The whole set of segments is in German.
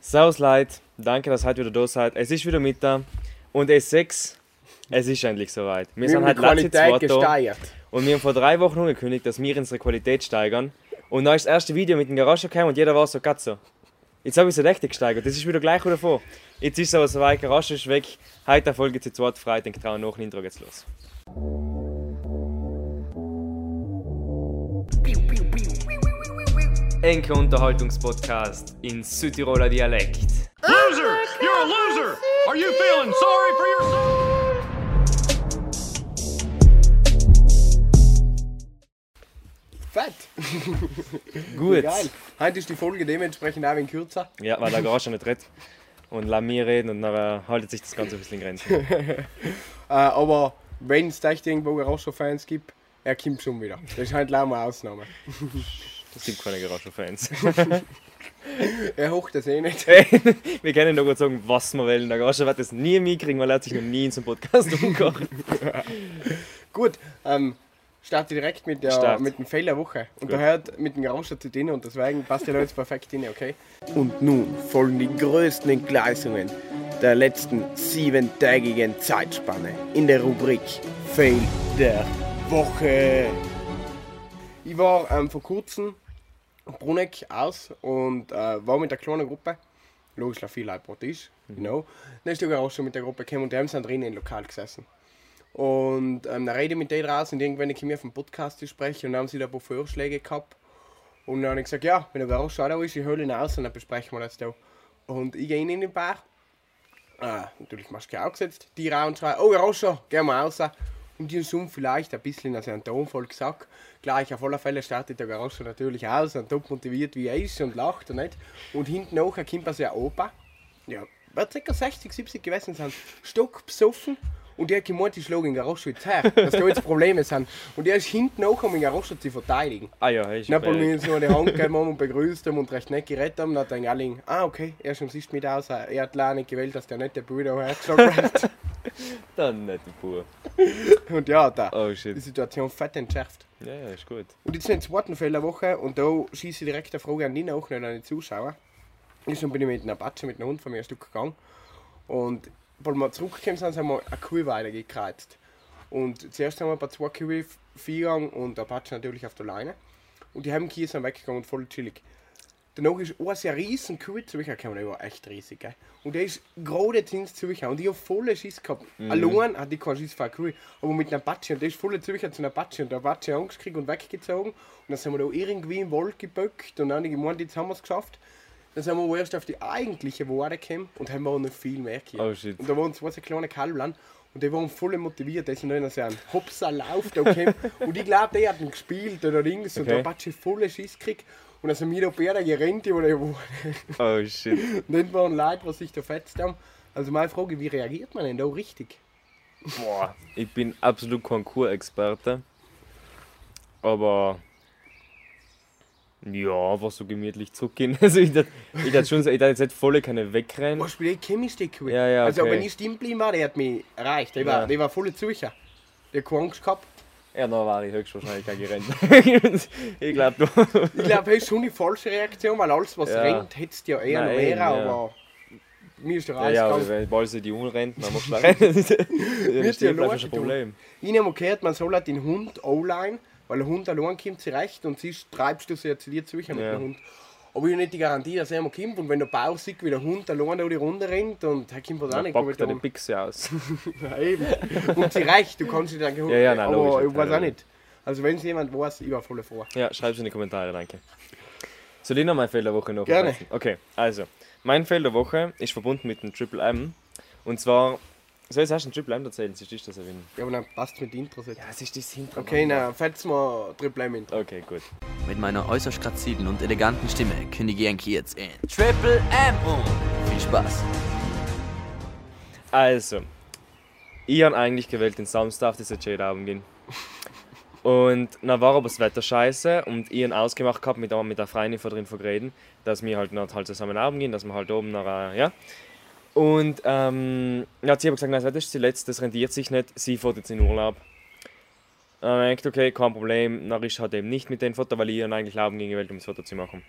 Servus Leute, danke, dass ihr heute wieder da seid. Es ist wieder Mittag und es ist 6. Es ist endlich soweit. Wir, Wir sind haben halt die Qualität gesteigert. und wir haben vor drei Wochen angekündigt, dass wir unsere Qualität steigern. Und dann ist das erste Video mit dem Garage gekommen und jeder war so, "Gott so. Jetzt habe ich es richtig gesteigert, das ist wieder gleich wieder vor. Jetzt ist es aber soweit, Garage ist weg. Heute Folge zu zweit frei, denke trauen nach dem Intro geht's los. Enke Unterhaltungspodcast in Südtiroler Dialekt. Loser! You're a loser! Are you feeling sorry for yourself? Fett! Gut. Geil. Heute ist die Folge dementsprechend auch ein wenig kürzer. Ja, weil der Garage nicht redet. Und lass mir reden und dann äh, haltet sich das Ganze ein bisschen in Grenzen. Äh, aber wenn es echt irgendwo Garage-Fans gibt, er kommt schon wieder. Das ist halt leider eine Ausnahme. Es gibt keine Garage-Fans. Er hocht das eh nicht. wir können nur gut sagen, was wir wollen. Der Garage wird das nie mitkriegen, weil er hat sich noch nie in so einem Podcast umgekocht. Gut, ähm, starte direkt mit, der, Start. mit dem Fail der Woche. Und Gut. da hört mit dem Garage zu denen und deswegen passt der jetzt perfekt rein, okay? Und nun folgen die größten Entgleisungen der letzten siebentägigen Zeitspanne in der Rubrik Fail der Woche. Ich war ähm, vor kurzem Bruneck aus und äh, war mit einer kleinen Gruppe. Logisch, viel Leute pro Tisch, you know. Dann ist der Garage mit der Gruppe gekommen und die haben sind drinnen im Lokal gesessen. Und ähm, dann rede ich mit denen raus und irgendwann komme ich auf dem Podcast zu sprechen und dann haben sie da ein paar Vorschläge gehabt. Und dann habe ich gesagt, ja, wenn der auch da ist, ich hole ihn aus und dann besprechen wir das da. Und ich gehe in den Bar. Äh, natürlich Maske aufgesetzt, die raus und schreien, oh Garage, gehen wir raus. Und die haben vielleicht ein bisschen, also einen Ton voll gesagt. Gleich auf alle Fälle startet der Garage natürlich aus und top motiviert wie er ist und lacht und nicht. Und hinten nachher kommt also ein Opa, ja, wird ca. 60, 70 gewesen sein, stock besoffen. Und der hat gemeint, ich schlage den Garage jetzt her, dass da jetzt Probleme sind. Und der ist hinten auch, um den Garage zu verteidigen. Ah ja, ist Dann haben wir uns noch die Hand gegeben haben und begrüßt haben und recht nett gerettet haben. Dann hat dann alle, ah okay, er schon siehst mit aus, er hat leider nicht gewählt, dass der nette Bruder hergeschlagen wird. Dann nicht die Pur. Und ja, da Oh die. Situation fett entschärft. Ja, ja, ist gut. Und jetzt den zweiten Fall der Woche und da schieße ich direkt eine Frage an dich auch, nicht an die Zuschauer. Ich bin ich mit einer Batsche, mit einem Hund von mir ein Stück gegangen und weil wir zurückgekommen sind, haben wir eine Kuh weitergekreuzt. Und zuerst haben wir ein paar zwei Kühe gegangen und der Batsche natürlich auf der Leine. Und die haben Kühe sind weggegangen und voll chillig. Danach ist ein sehr riesen Kuh zurückgekommen, der war echt riesig. Gell? Und der ist gerade ins zurückgekommen. Und ich habe voll Schiss gehabt. Allein hatte ich keinen Schiss vor Kuh, aber mit einer Batsche. Und der ist voll zurückgekommen zu einer Batsche. Und der Batsche hat Angst gekriegt und weggezogen. Und dann sind wir da irgendwie im Wald geböckt. Und dann ich gemeint, jetzt haben wir es geschafft. Dann sind wir erst auf die eigentliche Wade gekommen und haben wir noch viel mehr gehabt. Oh, shit. Und da waren zwei so kleine Kalblein und die waren voll motiviert. Die sind dann so einen Hopser-Lauf da gekommen. und ich glaube, die hatten gespielt oder und Okay. der Batsche voll Schiss gekriegt. Und dann sind wir da beide gerannt über die. Oh shit. Und dann waren Leute, die sich da fetzt haben. Also meine Frage, wie reagiert man denn da richtig? Boah. Ich bin absolut kein Kurexperte. Aber. Ja, einfach so gemütlich zurückgehen. Also ich dachte ich dachte schon, ich dachte jetzt nicht voll keine wegrennen. Was spielt die Chemie Ja, ja, Also okay. wenn ich stehen geblieben war, der hat mich erreicht. Der war, Ja. der war voll sicher. Der hat keine Angst gehabt. Ja, dann war ich höchstwahrscheinlich auch gerannt. ich glaube, du. Ich glaube, das ist schon die falsche Reaktion, weil alles, was Ja. rennt, hättest du ja eher Nein, noch mehr, ja. aber mir ist der Reis ja, aber wenn Ball sie die umrennt, dann machst du rennen. Das ist ja logisch, ein Problem. Ich habe gehört, man soll halt den Hund online, weil der Hund allein kommt zurecht und siehst, treibst du sie zu dir zurück mit Ja. dem Hund. Aber ich habe nicht die Garantie, dass er mal kommt und wenn der Bauch sieht, wie der Hund allein da die Runde rennt und er kommt was auch Dann nicht packt gut er die an. Pixie aus. Ja, eben. Und sie reicht, du kannst sie dann Ja, ja, nein, aber logisch, ich weiß auch nicht. Also wenn es jemand weiß, ich war voll froh. Ja, schreib's in die Kommentare, danke. Soll ich noch mein Feld der Woche noch Gerne. Okay, also, mein Feld der Woche ist verbunden mit dem Triple M. Und zwar, soll ich erst ein Triple M erzählen? Siehst du das erwähnen? Ja, aber dann passt mit Intro jetzt. Ja, es ist das Hinter. Okay, na, fetz mal Triple M Intro. Okay, gut. Mit meiner äußerst grazilen und eleganten Stimme kündige Yankee jetzt in Triple M um. Viel Spaß. Also, ich habe eigentlich gewählt, den Samstag auf diese Jade-Abend gehen. Und dann war aber das Wetter scheiße und ich habe ausgemacht gehabt mit, mit der Freundin von drin verreden, dass wir halt noch halt zusammen abend gehen, dass wir halt oben noch, äh, ja. Und ähm, dann hat sie aber gesagt, nein, das ist zuletzt, das rentiert sich nicht, sie fährt jetzt in Urlaub. Dann habe ich gedacht, okay, kein Problem, dann ist halt eben nicht mit dem Foto, weil ich dann eigentlich gehen gewählt, um das Foto zu machen.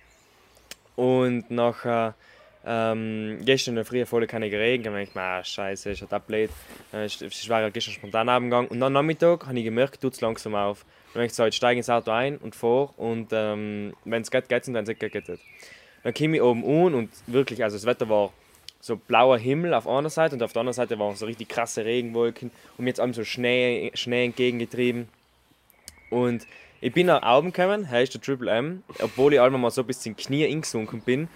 Und nachher Ähm, gestern in der Früh voll keine geregnet. Ich dachte, ah, scheiße, ist halt blöd. Äh, es war ja gestern spontan abgegangen. Und dann am Nachmittag habe ich gemerkt, tut es langsam auf. Dann habe ich gesagt, jetzt steige ins Auto ein und vor. Und ähm, wenn es geht, geht es und wenn es nicht geht, geht es. Dann komme ich oben an und wirklich, also das Wetter war so blauer Himmel auf einer Seite und auf der anderen Seite waren so richtig krasse Regenwolken und mir jetzt allem so Schnee, Schnee entgegengetrieben. Und ich bin nach oben gekommen, hier ist der Triple M, obwohl ich einmal mal so bis in die Knie eingesunken bin,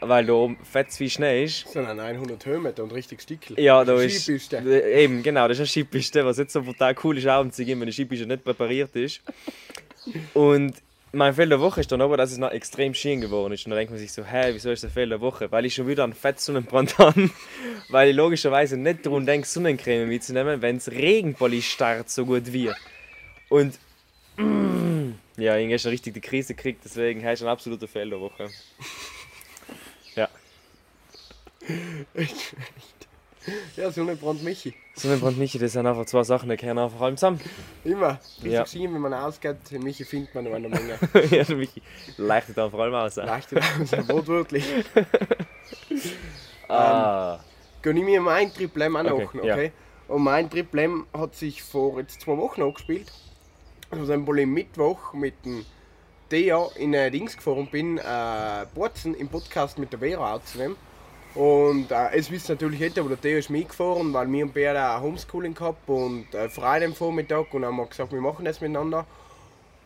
weil da oben fett viel Schnee ist. Das sind ein 100 Höhenmeter und richtig Stickel. Ja, da ist. Skipiste. Eben, genau, das ist eine Skipiste, was jetzt so brutal cool ist, abends zu gehen, wenn die Skipiste nicht präpariert ist. Und mein Fehler der Woche ist dann aber, dass es noch extrem schön geworden ist. Und dann denkt man sich so, hä, wieso ist der Fehler der Woche? Weil ich schon wieder einen fett Sonnenbrand habe. Weil ich logischerweise nicht daran denke, Sonnencreme mitzunehmen, wenn es Regenbolli starrt so gut wie. Und mm, ja, ich habe schon richtig die Krise gekriegt, deswegen hast du eine absolute Fehler der Woche. Ja, Ja, Sonnenbrand Michi. Sonnenbrand Michi, das sind einfach zwei Sachen, die gehören einfach allem zusammen. Immer. Richtig Ja. schön, wenn man ausgeht, Michi findet man noch eine Menge. ja, der Michi leichtet dann vor allem aus. ja. Leichter aus, wortwörtlich. Ah, Gönn ich mir mein Triple M auch noch, Okay, okay? ja. Und mein Triple M hat sich vor jetzt zwei Wochen angespielt. Also wohl im Mittwoch mit dem Thea in ein Dings gefahren bin, äh, Borzen im Podcast mit der Vera aufzunehmen. Und äh, es wissen natürlich nicht, aber der Theo ist mitgefahren, weil wir und Bär auch Homeschooling gehabt und äh, Freude am Vormittag und haben wir gesagt, wir machen das miteinander.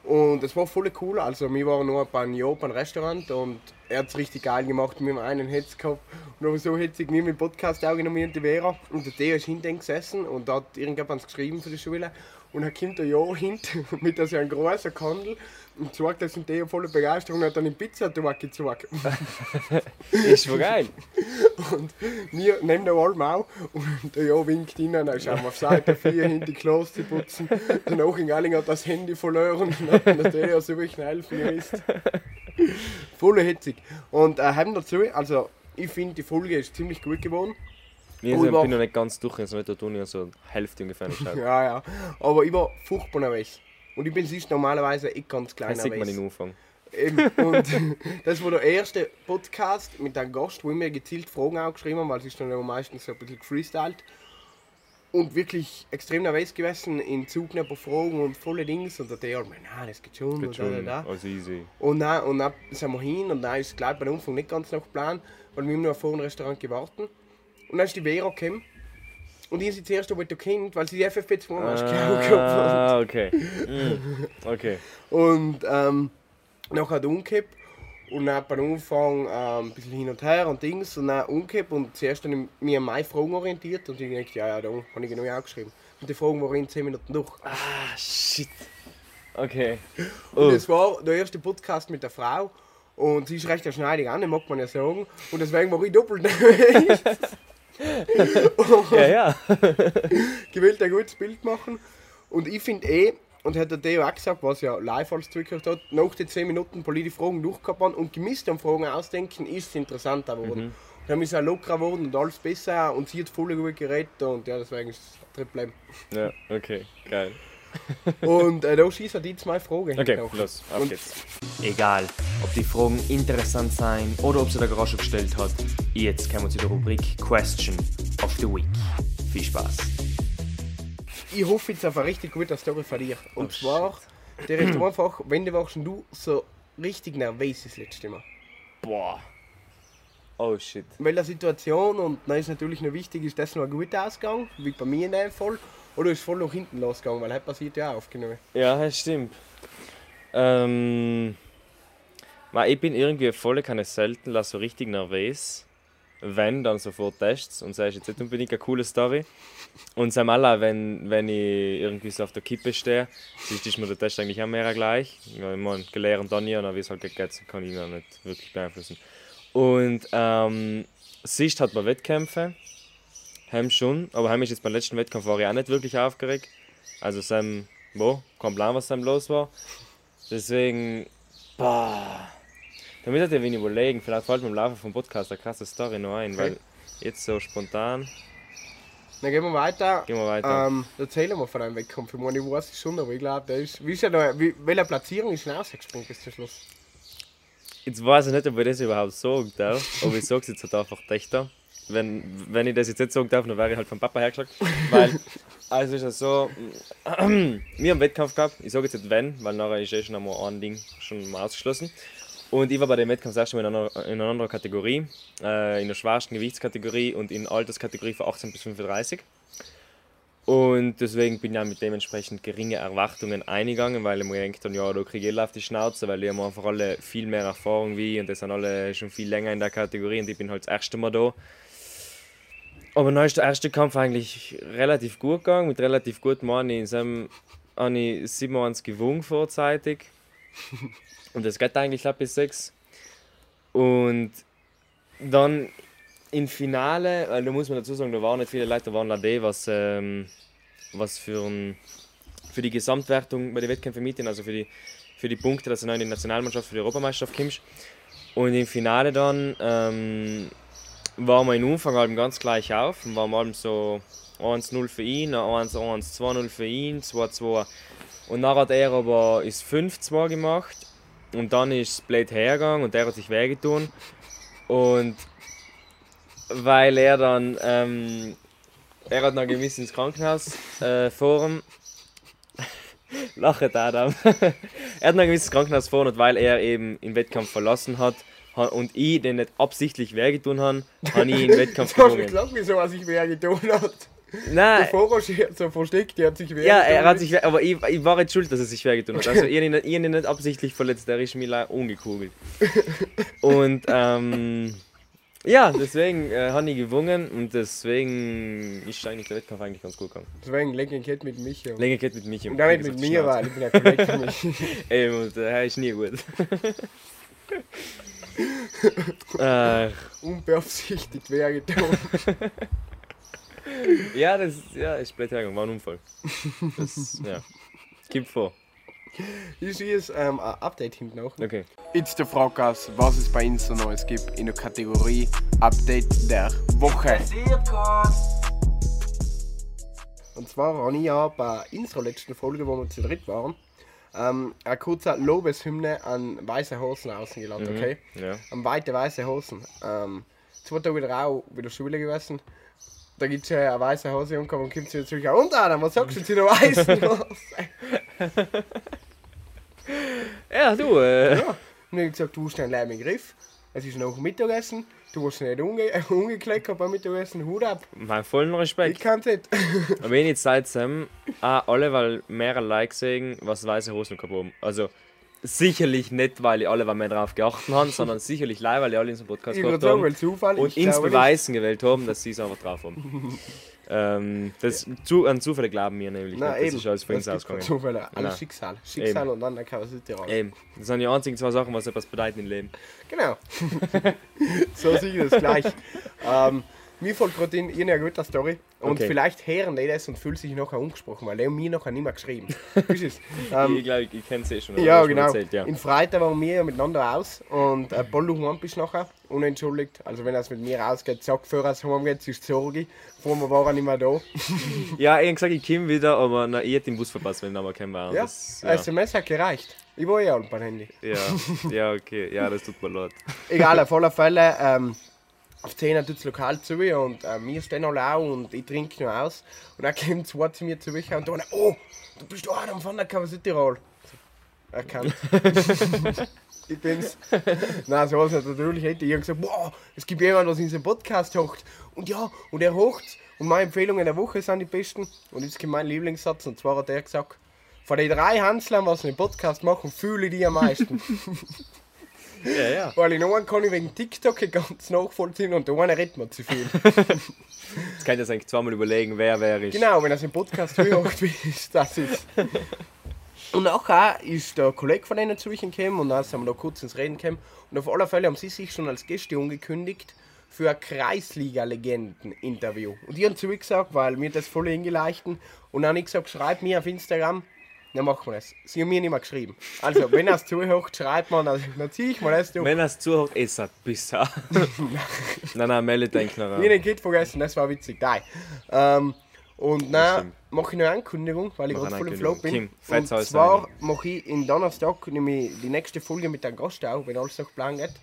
Und es war voll cool. Also, wir waren nur bei einem beim Restaurant und er hat es richtig geil gemacht. Wir haben einen Hetz gehabt und haben so hetzig wir mit dem Podcast aufgenommen und die Vera. Und der Theo ist hinten gesessen und hat irgendjemand geschrieben für die Schule. Und er kommt ein Jahr hinten mit so einem großen Kandel und sagt, das sind Theo voller Begeisterung und hat dann in Pizza gezogen. ist voll geil. Und wir nehmen den Arm auch und der Ja winkt rein, dann schauen wir auf Seite 4 hin die Klos zu putzen. Danach in Galling hat das Handy verloren und hat der ja so wirklich helfen müsst. Voll hitzig. Und äh, haben dazu, also ich finde die Folge ist ziemlich gut geworden. Ich Oh, ich war- bin noch nicht ganz durch, also nicht der Toni, so Hälfte ungefähr nicht. Ja, ja. Aber ich war furchtbar nervös. Und ich bin sonst normalerweise ich ganz klein Das sieht man nervös. im Anfang. Eben. Und das war der erste Podcast mit einem Gast, wo ich mir gezielt Fragen aufgeschrieben habe, weil es ist dann ja meistens so ein bisschen gefreestylt. Und wirklich extrem nervös gewesen, in Zug ein paar Fragen und volle Dings. Und der Theo, nein, das geht schon. Geht und, da, da, schon, da. also easy. und dann, und dann sind wir hin und dann ist gleich bei Anfang nicht ganz nach Plan, weil wir haben noch vor dem Restaurant gewartet. Und dann ist die Vera gekommen. Und ich sie zuerst aber da kennt, weil sie die FFP2 uh, gehabt Ah, okay. Mm, okay. Und ähm, nachher hat umgekippt und dann beim Anfang ähm, ein bisschen hin und her und Dings und dann umgekippt und zuerst dann ich mich an meine Fragen orientiert und ich dachte, ja, ja, da habe ich genau aufgeschrieben. Und die Fragen waren in 10 Minuten durch. Ah, shit. Okay. Und Oh. es war der erste Podcast mit der Frau und sie ist recht schneidig an, mag man ja sagen. Und deswegen war ich doppelt nervös. Ja, ja. gewählt ein gutes Bild machen. Und ich finde eh, und hat der Theo auch gesagt, was ja live alles zugehört hat, nach den 10 Minuten politische Fragen durchgehabt und gemisst an Fragen ausdenken, ist es interessanter geworden. Dann ist es auch lockerer geworden und alles besser und sie hat voll gut geredet und ja, deswegen ist es M. Ja, okay. Geil. Und äh, da schießt er die zwei Fragen. Okay, noch. los, auf Und- geht's. Egal, ob die Fragen interessant sein oder ob sie der Garage gestellt hat, jetzt kommen wir zu der Rubrik Question of the Week. Viel Spaß. Ich hoffe jetzt auf eine richtig gute Story von dir. Und Oh, zwar, der ist einfach, wenn du warst und du so richtig nervös das letzte Mal. Boah. Oh shit. Weil der Situation und dann ist natürlich noch wichtig, ist das noch ein guter Ausgang, wie bei mir in dem Fall, oder ist voll nach hinten losgegangen, weil das passiert ja auch aufgenommen. Ja, das stimmt. Ähm, weil ich bin irgendwie voll keine selten lass so richtig nervös. Wenn, dann sofort Tests und sagst jetzt nicht unbedingt eine coole Story. Und sag mal, wenn, wenn ich irgendwie so auf der Kippe stehe, ist mir der Test eigentlich auch mehr gleich. Ich meine, gelernt dann nie, und wie es halt geht, kann ich noch nicht wirklich beeinflussen. Und ähm, sonst hat man Wettkämpfe, haben schon, aber haben ist jetzt beim letzten Wettkampf war ich auch nicht wirklich aufgeregt. Also Sam, wo, kein Plan, was Sam los war. Deswegen, boah. Damit hätte ich wenig überlegen, vielleicht fällt mir im Laufe vom Podcast eine krasse Story noch ein, weil jetzt so spontan, Dann gehen wir weiter. gehen wir weiter. Ähm, erzählen wir von einem Wettkampf. Ich meine, ich weiß es schon, aber ich glaube, der ist. Wie ist ja da, wie, welche Platzierung ist denn rausgesprungen bis zum Schluss? Jetzt weiß ich nicht, ob ich das überhaupt darf, aber ich sage es jetzt halt einfach dichter. Wenn, wenn ich das jetzt nicht sagen darf, dann wäre ich halt vom Papa hergeschlagen. Weil, also ist es so, wir haben einen Wettkampf gehabt, ich sage jetzt nicht wenn, weil nachher ist eh schon einmal ein Ding schon mal ausgeschlossen. Und ich war bei dem Wettkampf das erste Mal in einer, in einer anderen Kategorie, äh, in der schwersten Gewichtskategorie und in Alterskategorie von 18 bis 35. Und deswegen bin ich auch mit dementsprechend geringen Erwartungen eingegangen, weil ich mir gedacht habe, ja, da kriege ich eh auf die Schnauze, weil die haben einfach alle viel mehr Erfahrung wie und die sind alle schon viel länger in der Kategorie und ich bin halt das erste Mal da. Aber dann ist der erste Kampf eigentlich relativ gut gegangen, mit relativ gutem Mann. In seinem habe ich 27 gewonnen vorzeitig. Und das geht eigentlich ab bis 6. Und dann im Finale, weil da muss man dazu sagen, da waren nicht viele Leute, da waren Lade, was, ähm, was für, ein, für die Gesamtwertung bei den Wettkämpfen mit, also für die, für die Punkte, dass du noch in die Nationalmannschaft für die Europameisterschaft kommst. Und im Finale dann ähm, waren wir im Umfang halt ganz gleich auf und waren mal so 1-0 für ihn, 1-1, 2-0 für ihn, 2-2. Und dann hat er aber ist 5-2 gemacht und dann ist Blade hergegangen und der hat sich wehgetan. Und weil er dann, ähm, er hat noch gewiss ins Krankenhaus äh, fahren. Lachet Adam. er hat noch gewiss ins Krankenhaus fahren weil er eben den Wettkampf verlassen hat ha- und ich den nicht absichtlich wehgetan habe, habe ich den Wettkampf Du hast mir gesagt, wieso er sich wer getan hat. Der Nein, Fahrer steht so versteckt, der hat sich wer ja, er hat sich, aber ich, ich war jetzt schuld, dass er sich wehgetan hat. Also ich habe ihn, nicht- ihn absichtlich verletzt, der ist mir umgekugelt. Und ähm, ja, deswegen äh, habe ich gewonnen und deswegen ist eigentlich der Wettkampf eigentlich ganz gut gegangen. Deswegen ich mit Michi. Und Länger geht mit mich gar nicht mit mir, weil ich bin ein Kollege von Michi. Ey, und der ist nie gut. äh, Unbeabsichtigt wer getan. ja, das ja, ist blöd hergegangen, war ein Unfall. Das, ja. Gibt vor. Ich sehe es ähm, ein Update hinten noch. Okay. Jetzt der Frage, was es bei so Neues gibt in der Kategorie Update der Woche. Und zwar habe ich ja bei unserer letzten Folge, wo wir zu dritt waren, ähm, eine kurze Lobeshymne an weiße Hosen außen geladen, okay? Ja. An weite weiße Hosen. Ähm, zwei Tage wieder auch wieder Schule gewesen. Da gibt es ja eine weiße Hose und kommt sie wieder zurück. Und Adam, was sagst du zu der weißen Hose? Ja, du, äh, Ja. Und ich gesagt, du hast einen Leim im Griff. Es ist noch Mittagessen. Du hast nicht umge umgekleckert beim Mittagessen. Hut ab. mein vollen Ich Respekt. kann es nicht. Wenn jetzt seid ähm, auch alle, weil mehrere Likes sehen, was weiße Hosen gehabt haben. Also sicherlich nicht, weil ich alle weil mehr drauf geachtet haben, sondern sicherlich live, weil ich alle in unserem Podcast Ich gehabt sagen, haben. Zufall. und ich ins Beweisen gewählt haben, dass sie es einfach drauf haben. Ähm, das, zu, an Zufälle glauben wir nämlich. Nein, nicht. Das eben. ist alles von uns ausgegangen. Zufälle. Alles Nein. Schicksal. Schicksal Eben. und dann sich ran. Eben, das sind die einzigen zwei Sachen, was etwas bedeuten im Leben. Genau. so sehe ich das gleich. ähm, mir fällt gerade in eine gute Story. Und Okay. vielleicht hören die das und fühlen sich nachher angesprochen, weil die haben mir nachher nicht mehr geschrieben. Ist es? Ähm, ich glaube, ich, ich kenne es eh schon. Ja, genau. Erzählt, ja. In Freitag waren wir ja miteinander aus und paar Luchen bist nachher, unentschuldigt. Also wenn er es mit mir ausgeht, sag, bevor er es heimgeht, ist Sorge. Vorher war er nicht mehr da. ja, ich habe gesagt, ich komme wieder, aber na, ich hätte den Bus verpasst, wenn ich nochmal kein war. Ja, Das, ein SMS hat gereicht. Ich war ja alt beim Handy. ja. ja, okay. Ja, das tut mir leid. Egal, auf alle Fälle, ähm, auf 10 tut das Lokal zu und äh, wir stehen alle auch und ich trinke noch aus. Und dann kommt zwei zu mir zu und dann, oh, du bist der Adam von der Cover Tirol. Erkannt. ich bin's. Nein, so was nicht. Natürlich hätte ich gesagt, wow, es gibt jemanden, was in seinem Podcast hocht. Und ja, und er hocht. Und meine Empfehlungen der Woche sind die besten. Und jetzt kommt mein Lieblingssatz, und zwar hat er gesagt, von den drei Hanslern, was einen Podcast machen, fühle ich die am meisten. Ja, ja. Weil in einen kann ich wegen TikTok ganz nachvollziehen und der eine redet mir zu viel. Jetzt kann ich das eigentlich zweimal überlegen, wer wer ist. genau, wenn er seinen Podcast hört, wie ist das ist. Und nachher ist der Kollege von denen zu mir gekommen und dann sind wir da kurz ins Reden gekommen. Und auf alle Fälle haben sie sich schon als Gäste angekündigt für ein Kreisliga-Legenden-Interview. Und die haben zu mir gesagt, weil mir das voll hingeleichten. Und dann habe ich gesagt, schreib mir auf Instagram, dann machen wir das. Sie haben mir nicht mehr geschrieben. Also, wenn er es zuhört, schreibt man, dann, dann ziehe ich mal das durch. Wenn er es zuhört, ist er bisher. nein, nein, melde denk nach. Wie den Kid vergessen, das war witzig. Nein. Ähm, Und dann mache ich noch eine Ankündigung, weil ich gerade voll im Flow bin. Kim, und zwar mache ich in Donnerstag nämlich die nächste Folge mit einem Gast auch, wenn alles nach Plan geht.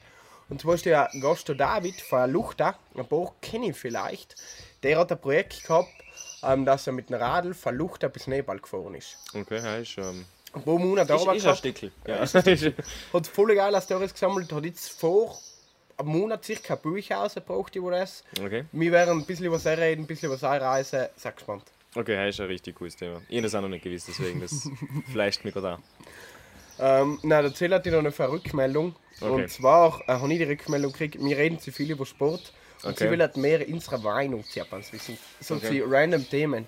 Und zwar ist der Gast David von Luchta. Ein paar kenne ich vielleicht. Der hat ein Projekt gehabt, ähm, dass er mit einem Radl von bis Nepal gefahren ist. Okay, ja, ist ähm, Ein paar Monate ist, Arbeit ist ein. Stückchen. Ja. Hat voll geile Storys gesammelt, hat jetzt vor einem Monat circa ein Buch rausgebracht über das. okay. Wir werden ein bisschen über sie reden, ein bisschen über seine Reise. Sehr gespannt. Okay, ja, ist ein richtig cooles Thema. Ich habe das auch noch nicht gewusst, deswegen das fleischt mich gerade an. Ähm, nein, der Zell hat noch eine Rückmeldung. Okay. Und zwar äh, habe ich die Rückmeldung gekriegt, wir reden zu viel über Sport. Und Okay. sie will halt mehr unsere Meinung Japans wissen. So Okay. random Themen.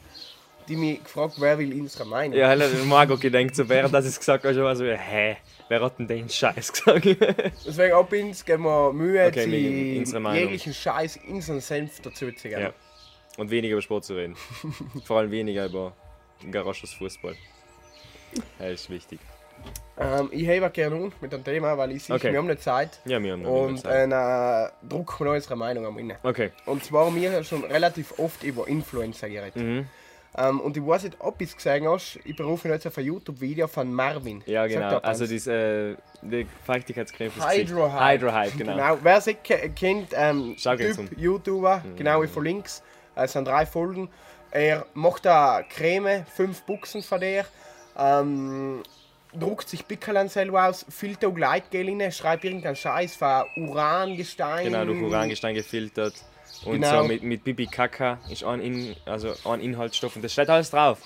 Die mich gefragt, wer will unsere Meinung. Ja, halt, Margot gedenkt so, während das es gesagt mal so, hä, wer hat denn den Scheiß gesagt? Deswegen ab uns geben wir Mühe, Okay, Meinung. jeglichen Scheiß, unseren Senf dazu zu geben. ja. Und weniger über Sport zu reden. Vor allem weniger über Garages Fußball. Ja, ist wichtig. Ähm, ich habe gerne mit dem Thema, weil ich sehe, Okay. wir haben nicht Zeit. Ja, wir haben noch Und Zeit. äh, dann drucken wir noch unsere Meinung am Ende. Okay. Und zwar haben wir schon relativ oft über Influencer geredet. Mhm. Ähm, und ich weiß nicht, ob du es gesehen hast, ich berufe mich jetzt auf ein YouTube-Video von Marvin. Ja, genau. Also diese äh, die Feuchtigkeitscreme fürs Gesicht. Hydro Hype. Hydro Hype, genau. Genau, wer sich ke- kennt, ähm, Typ, um. YouTuber, genau, ich verlinke es. Es sind drei Folgen. Er macht da Creme, fünf Buchsen von der. Ähm, druckt sich Pickeln selber aus, füllt da Gleitgel rein, schreibt irgendeinen Scheiß von Urangestein. Genau, durch Urangestein gefiltert. Und Genau. so mit, mit Bibi Kaka ist ein, In, also ein Inhaltsstoff und das steht alles drauf.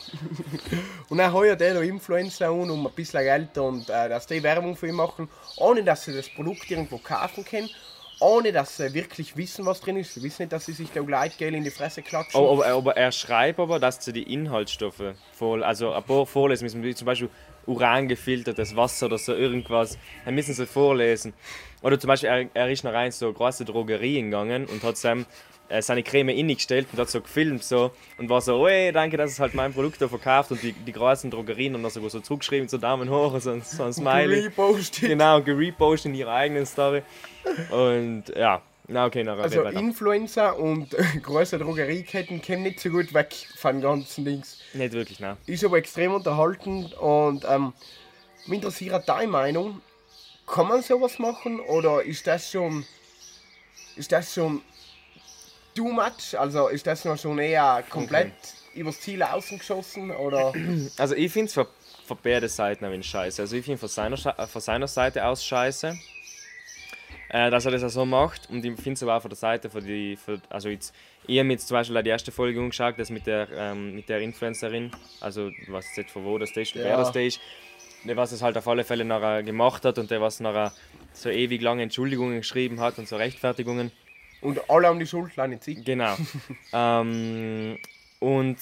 Und dann heuert er da Influencer an, um ein bisschen Geld und äh, dass die Werbung für ihn machen, ohne dass sie das Produkt irgendwo kaufen können, ohne dass sie wirklich wissen, was drin ist. Sie wissen nicht, dass sie sich da Gleitgel in die Fresse klatschen. Oh, aber, aber er schreibt aber, dass sie die Inhaltsstoffe voll, also ein paar vorlesen müssen, wie zum Beispiel Uran gefiltertes Wasser oder so irgendwas. Dann müssen sie vorlesen. Oder zum Beispiel, er, er ist nach rein so eine große Drogerie gegangen und hat seinem, äh, seine Creme ingestellt und hat so gefilmt so und war so, ey, danke, dass es halt mein Produkt da verkauft und die, die großen Drogerien haben da sogar so zugeschrieben, so Daumen hoch und so, ein- so ein Smiley. Repostet. Genau, gerepostet in ihrer eigenen Story. Und ja, na okay, nachher Also weiter. Influencer und große Drogerieketten kommen nicht so gut weg von ganzen Dings. Nicht wirklich, nein. Ist aber extrem unterhaltend und ähm, mich interessiert deine Meinung. Kann man sowas machen oder ist das schon ist das schon too much? Also ist das noch schon eher komplett übers Ziel außen geschossen oder Also ich finde es von, von beiden Seiten ein scheiße. Also ich finde von seiner, von seiner Seite aus scheiße, äh, dass er das auch so macht. Und ich finde es aber auch von der Seite, von die, von, also jetzt, ich habe jetzt zum Beispiel auch die erste Folge angeschaut, das mit der, ähm, mit der Influencerin, also was jetzt von wo das ist, und wer Ja. das ist, der was es halt auf alle Fälle nachher gemacht hat und der was nachher so ewig lange Entschuldigungen geschrieben hat und so Rechtfertigungen. und alle haben die Schuld, kleine Ziege. Genau. ähm, und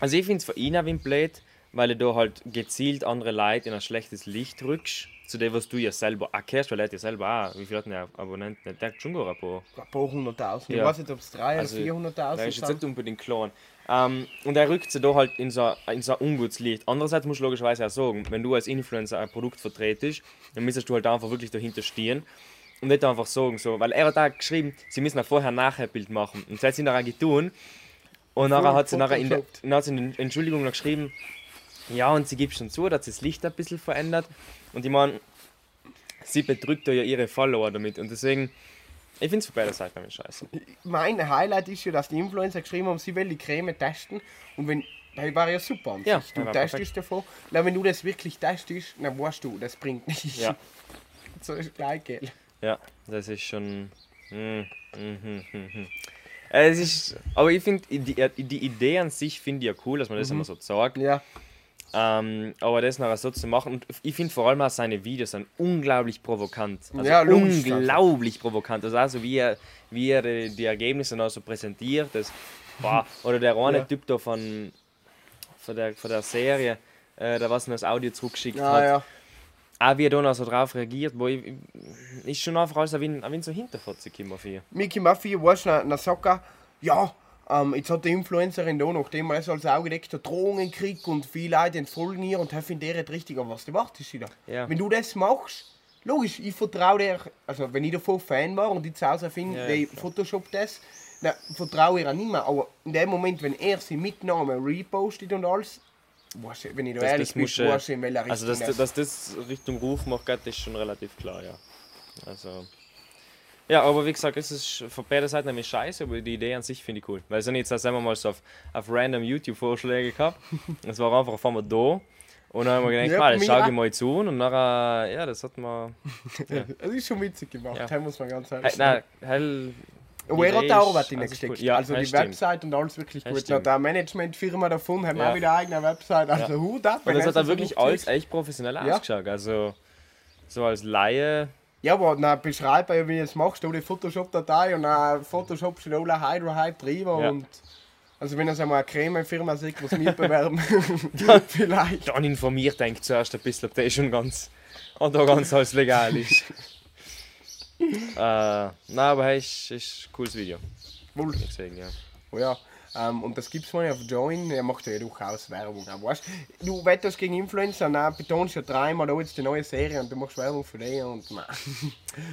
also ich finde es für ihn auch wie blöd, weil du da halt gezielt andere Leute in ein schlechtes Licht rückst, zu dem, was du ja selber auch kennst, weil er ja selber auch, wie viel hat denn der Abonnenten? Der gar ein paar. Ein paar hunderttausend. Ich Ja. weiß nicht, ob es drei Also, oder Der vierhunderttausend ist jetzt sind. nicht unbedingt klein. Ähm, und er rückt sie da halt in so, in so ein ungutes Licht. Andererseits musst du logischerweise auch sagen, wenn du als Influencer ein Produkt vertretest, dann müsstest du halt einfach wirklich dahinter stehen und nicht einfach sagen, so, weil er hat da geschrieben, sie müssen ein Vorher-Nachher-Bild machen. Und das hat sie nachher getan. Und nachher hat sie nachher in, der, Photoshop. dann hat sie in der Entschuldigung noch geschrieben, ja, und sie gibt schon zu, dass sie das Licht ein bisschen verändert. Und ich meine, sie da ja ihre Follower damit. Und deswegen, ich finde es für beide Seiten nämlich scheiße. Mein Highlight ist ja, dass die Influencer geschrieben haben, sie will die Creme testen. Und wenn, das war ja super an Ja, sich. Du testest davon. Na, wenn du das wirklich testest, dann weißt du, das bringt nichts. Ja. so ist gleich, gell? Ja, das ist schon. Mm, mm, mm, Es ist, aber ich finde, die, die Idee an sich finde ich ja cool, dass man das immer so sagt. Ja. Ähm, aber das nachher so zu machen, und ich finde vor allem auch seine Videos sind unglaublich provokant. Also Ja, unglaublich provokant. Also, also wie er, wie er die, die Ergebnisse noch so präsentiert. Das, boah. Oder der eine Ja. Typ da von, von, der, von der Serie, äh, der was noch das Audio zurückgeschickt Ja, hat. ja. Auch wie er da noch so drauf reagiert, wo ich, ist schon einfach alles wenig so hinterfotzig. Mickey Muffy, weißt du, dann sagt er, ja, ähm, jetzt hat die Influencerin da, nachdem er es als Auge deckt, hat, Drohungen gekriegt und viele Leute entfolgen ihr und helfen der richtig, aber was du wartest wieder. Ja. Wenn du das machst, logisch, ich vertraue dir, also wenn ich davon Fan war und ich zu Hause finde, Ja, ja, Photoshop das, dann vertraue ich ihr nicht mehr. Aber in dem Moment, wenn er sie mit Namen repostet und alles, weißt du, wenn ich da Das, ehrlich das bin, muss, weißt du, in welcher Richtung also dass, das- dass das Richtung Ruf macht, geht, ist schon relativ klar, ja. Also. Ja, aber wie gesagt, es ist von beiden Seiten nämlich scheiße, aber die Idee an sich finde ich cool. Weil so jetzt haben wir mal so auf, auf random YouTube-Vorschläge gehabt. Es war einfach auf einmal da. Und dann haben wir gedacht, Ja, mal, das mir schau auch. ich mal zu. Und nachher, ja, das hat man. Das ist schon witzig gemacht, Ja. das muss man ganz ehrlich sagen. nein, hell. Und er hat auch ist- Arbeit also. Ja, also die das stimmt. Website und alles wirklich Das gut. Stimmt. der Managementfirma davon haben Ja. auch wieder eine eigene Website. Also Hut ab. Und wenn das hat dann wirklich alles echt professionell Ja. ausgeschaut. Also, so als Laie. Ja, aber dann beschreib mir, wie du es machst, du die Photoshop-Datei und dann Photoshop schon alle Hydro Hype drüber Ja. und also wenn es einmal eine Creme-Firma sieht, was wir bewerben, vielleicht. Dann informiert denkt zuerst ein bisschen, ob der schon ganz. Und ganz alles legal ist. äh, nein, aber hey, ist, ist ein cooles Video. Wohl. Sagen, ja. Oh ja. Ähm, und das gibt's mal auf Join, er macht ja durchaus Werbung. auch, Weißt? Du wettest gegen Influencer, dann betonst ja dreimal da jetzt die neue Serie und du machst Werbung für die und man.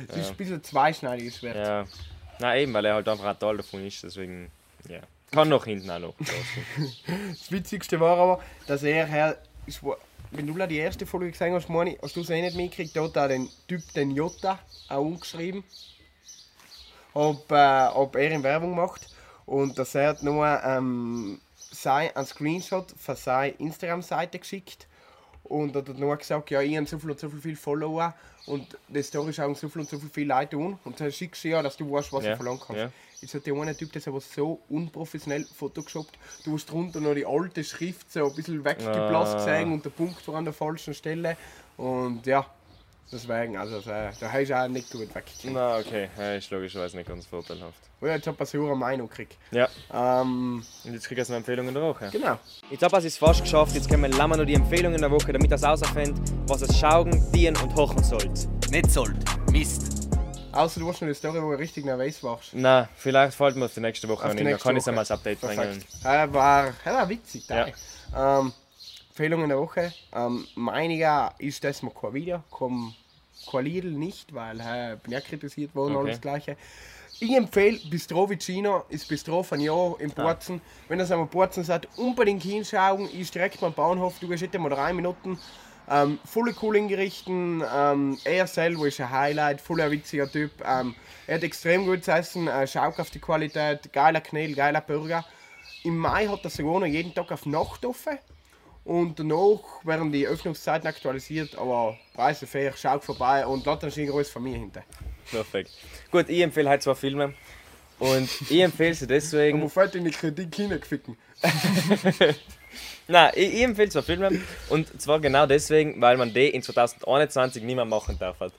Das ist ein bisschen zweischneidiges Schwert. ja. Nein, eben, weil er halt einfach ein Teil davon ist, deswegen, ja. Kann noch hinten auch noch. Das Witzigste war aber, dass er her, ist, wo- wenn du die erste Folge gesehen hast, Moni, hast du es eh nicht mitgekriegt, da hat er den Typ, den Jota, auch umgeschrieben, ob, äh, ob er in Werbung macht. Und dass er hat nur ähm, sein, einen Screenshot von seiner Instagram-Seite geschickt. Und hat nur gesagt, ja, ich habe so viel und so viel Follower und die Story schauen so viel und so viel Leute an. Und dann schickst du ja, dass du weißt, was Ja, du verlangen kannst. ja. Jetzt hat der eine Typ das aber so unprofessionell photoshoppt. Du hast drunter noch die alte Schrift so ein bisschen weggeblasst Ah. gesehen und der Punkt war an der falschen Stelle. Und ja, deswegen, also da da hast du auch nicht gut weggekriegt. Na, okay, ja, ist logischerweise nicht ganz vorteilhaft. Jetzt hat man so eine Meinung gekriegt. Ja, Ähm, und jetzt kriegst du eine Empfehlung in der Woche. genau. Jetzt habe ich es fast geschafft. Jetzt kommen wir noch die Empfehlungen der Woche, damit ihr herausfindet, was es schauen, dienen und hochen sollt. Nicht sollt. Mist. Außer du hast noch eine Story, wo du richtig nervös warst. Na, vielleicht fällt mir auf die nächste Woche Auf an. Da kann ich es einmal als Update bringen. Perfekt. Er war, er war witzig. Ja. Ja. Ähm, Empfehlungen der Woche. Ähm, meiniger ist das mal kein Video, kein, kein Lidl nicht, weil äh, bin ja kritisiert worden, Okay. alles Gleiche. Ich empfehle Bistro Vicino, ist Bistro von Ah. in Borzen. Wenn das einmal Borzen seid, unbedingt hinschauen. Ist direkt beim Bahnhof, du gehst jetzt mal drei Minuten. Ähm, volle cool ingerichten, ähm, er selber ist ein Highlight, voller witziger Typ. Ähm, er hat extrem gutes Essen, äh, schaut auf die Qualität, geiler Knädel, geiler Burger. Im Mai hat er sogar noch jeden Tag auf Nacht offen. Und danach werden die Öffnungszeiten aktualisiert, aber Preise fair, schaut vorbei und lasst schönen Gruß von mir hinter. Perfekt. Gut, ich empfehle halt zwei Filme. Und ich empfehle sie deswegen. Wo fällt in die Kritik hineingeficken? Nein, ich, ich empfehle zwei Filme. Und zwar genau deswegen, weil man die in 2021 nicht mehr machen darf. Hat.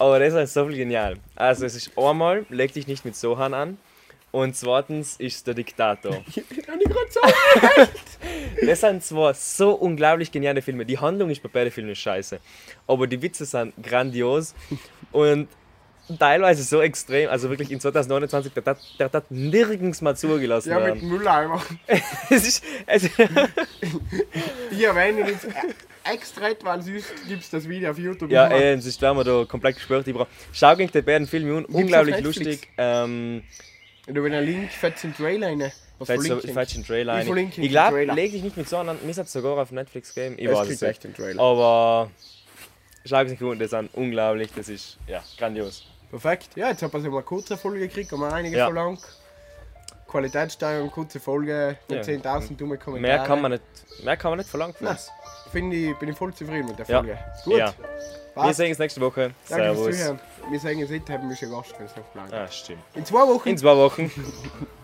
Aber das ist so viel genial. Also, es ist einmal, leg dich nicht mit Sohan an. Und zweitens ist der Diktator. Das sind zwei so unglaublich geniale Filme. Die Handlung ist bei beiden Filmen scheiße. Aber die Witze sind grandios. Und teilweise so extrem. Also wirklich in 2029, der hat, der hat nirgends mal zugelassen Ja, mit werden. dem Mülleimer. Es ist, es, Ich erwähne jetzt extra, weil sonst gibt es das Video auf YouTube. ja, ey, es ist werden wir da komplett brauch- Schau gegen die beiden Filme an. Unglaublich lustig. Ähm, Und wenn ein Link fetzt in den Trailer rein. Was Fetzt verlinkt so- fetzt den Trailer Ich Ich glaube, Trailer. leg dich nicht mit so an. Mir hat sogar auf Netflix gegeben. Ich Es weiß es nicht. echt den Trailer. Aber schau es nicht an, das sind unglaublich. Das ist ja grandios. Perfekt. Ja, jetzt hat man so eine kurze Folge gekriegt, haben wir einige Ja. verlangt. Qualitätssteigerung, kurze Folge, Ja. mit 10.000 dumme Kommentare. Mehr kann man nicht, mehr kann man nicht verlangen von Nein. uns. Finde ich, bin ich voll zufrieden mit der Ja. Folge. Gut. Ja. Wir Passt. sehen uns nächste Woche. Danke Servus. Wir sagen es nicht, haben wir schon Gast, wenn es noch bleibt. Ah, stimmt. In zwei Wochen. In zwei Wochen.